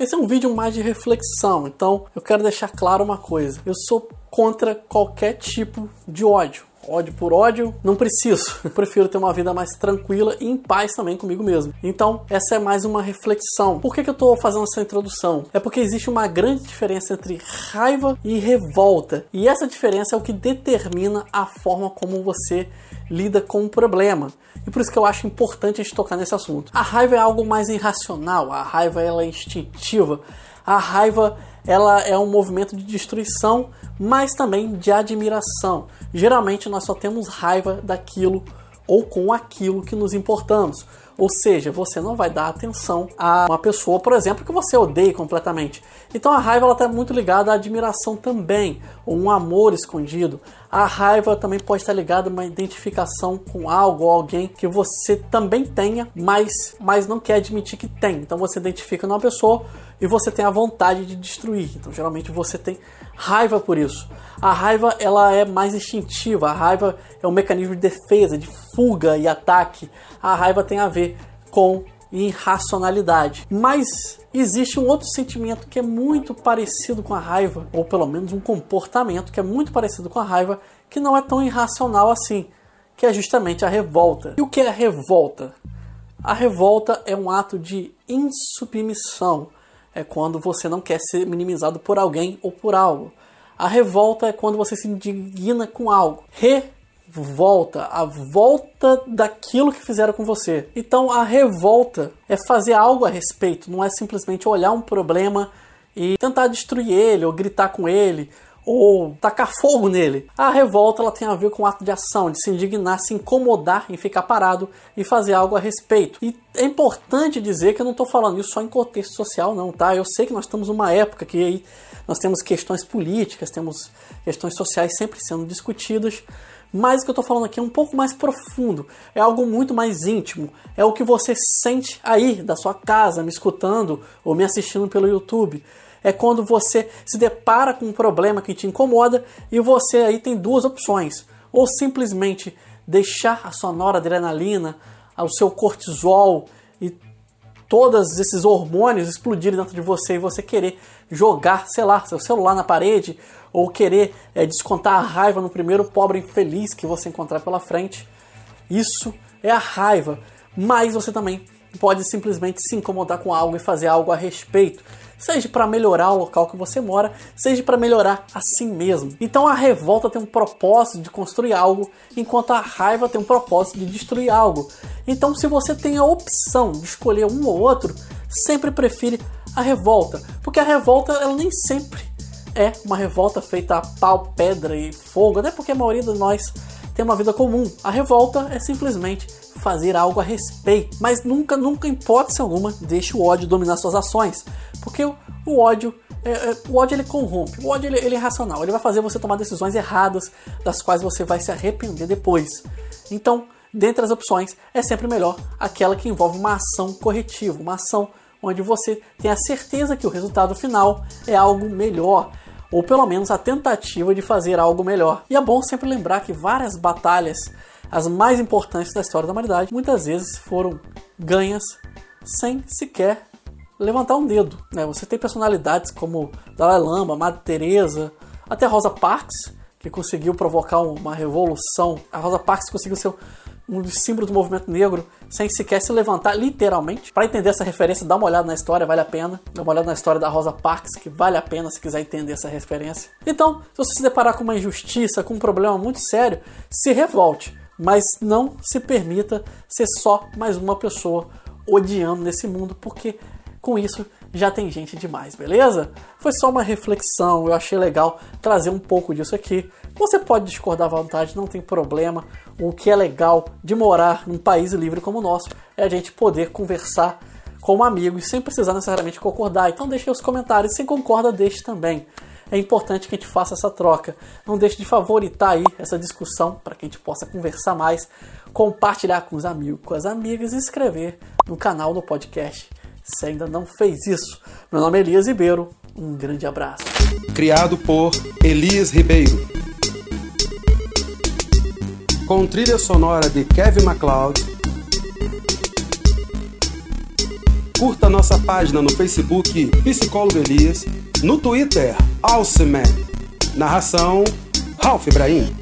Esse é um vídeo mais de reflexão, então eu quero deixar claro uma coisa: eu sou contra qualquer tipo de ódio ódio por ódio, não preciso. Eu prefiro ter uma vida mais tranquila e em paz também comigo mesmo. Então, essa é mais uma reflexão. Por que, que eu estou fazendo essa introdução? É porque existe uma grande diferença entre raiva e revolta. E essa diferença é o que determina a forma como você lida com o problema. E por isso que eu acho importante a gente tocar nesse assunto. A raiva é algo mais irracional, a raiva ela é instintiva. A raiva ela é um movimento de destruição, mas também de admiração. Geralmente nós só temos raiva daquilo ou com aquilo que nos importamos. Ou seja, você não vai dar atenção a uma pessoa, por exemplo, que você odeia completamente. Então a raiva está muito ligada à admiração também, ou um amor escondido. A raiva também pode estar ligada a uma identificação com algo ou alguém que você também tenha, mas, mas não quer admitir que tem. Então você identifica numa pessoa e você tem a vontade de destruir. Então geralmente você tem raiva por isso. A raiva ela é mais instintiva, a raiva é um mecanismo de defesa, de fuga e ataque. A raiva tem a ver com irracionalidade. Mas existe um outro sentimento que é muito parecido com a raiva, ou pelo menos um comportamento que é muito parecido com a raiva, que não é tão irracional assim, que é justamente a revolta. E o que é a revolta? A revolta é um ato de insubmissão. É quando você não quer ser minimizado por alguém ou por algo. A revolta é quando você se indigna com algo. Revolta, a volta daquilo que fizeram com você. Então a revolta é fazer algo a respeito, não é simplesmente olhar um problema e tentar destruir ele ou gritar com ele ou tacar fogo nele. A revolta ela tem a ver com o ato de ação, de se indignar, se incomodar em ficar parado e fazer algo a respeito. E é importante dizer que eu não estou falando isso só em contexto social, não, tá? Eu sei que nós estamos numa época que aí nós temos questões políticas, temos questões sociais sempre sendo discutidas, mas o que eu estou falando aqui é um pouco mais profundo, é algo muito mais íntimo, é o que você sente aí da sua casa, me escutando ou me assistindo pelo YouTube. É quando você se depara com um problema que te incomoda e você aí tem duas opções: ou simplesmente deixar a sua noradrenalina, o seu cortisol e todos esses hormônios explodirem dentro de você e você querer jogar, sei lá, seu celular na parede ou querer é, descontar a raiva no primeiro pobre infeliz que você encontrar pela frente. Isso é a raiva, mas você também pode simplesmente se incomodar com algo e fazer algo a respeito seja para melhorar o local que você mora, seja para melhorar a si mesmo. Então a revolta tem um propósito de construir algo, enquanto a raiva tem um propósito de destruir algo. Então, se você tem a opção de escolher um ou outro, sempre prefere a revolta, porque a revolta ela nem sempre é uma revolta feita a pau, pedra e fogo, até porque a maioria de nós tem uma vida comum. A revolta é simplesmente fazer algo a respeito, mas nunca, nunca, hipótese alguma, deixe o ódio dominar suas ações, porque o, o ódio é, é, o ódio ele corrompe, o ódio ele, ele, é racional, ele vai fazer você tomar decisões erradas, das quais você vai se arrepender depois. Então, dentre as opções, é sempre melhor aquela que envolve uma ação corretiva, uma ação onde você tem a certeza que o resultado final é algo melhor, ou pelo menos a tentativa de fazer algo melhor. E é bom sempre lembrar que várias batalhas as mais importantes da história da humanidade, muitas vezes foram ganhas sem sequer levantar um dedo. Né? Você tem personalidades como Dalai Lama, Madre Teresa, até Rosa Parks, que conseguiu provocar uma revolução. A Rosa Parks conseguiu ser um dos símbolos do movimento negro sem sequer se levantar, literalmente. Para entender essa referência, dá uma olhada na história, vale a pena. Dá uma olhada na história da Rosa Parks, que vale a pena se quiser entender essa referência. Então, se você se deparar com uma injustiça, com um problema muito sério, se revolte mas não se permita ser só mais uma pessoa odiando nesse mundo, porque com isso já tem gente demais, beleza? Foi só uma reflexão, eu achei legal trazer um pouco disso aqui. Você pode discordar à vontade, não tem problema. O que é legal de morar num país livre como o nosso é a gente poder conversar como amigos sem precisar necessariamente concordar. Então deixe os comentários, se concorda, deixe também é importante que a gente faça essa troca. Não deixe de favoritar aí essa discussão para que a gente possa conversar mais, compartilhar com os amigos, com as amigas e inscrever no canal do podcast se ainda não fez isso. Meu nome é Elias Ribeiro, um grande abraço. Criado por Elias Ribeiro. Com trilha sonora de Kevin MacLeod Curta nossa página no Facebook Psicólogo Elias, no Twitter Alceman. Narração Ralph Ibrahim.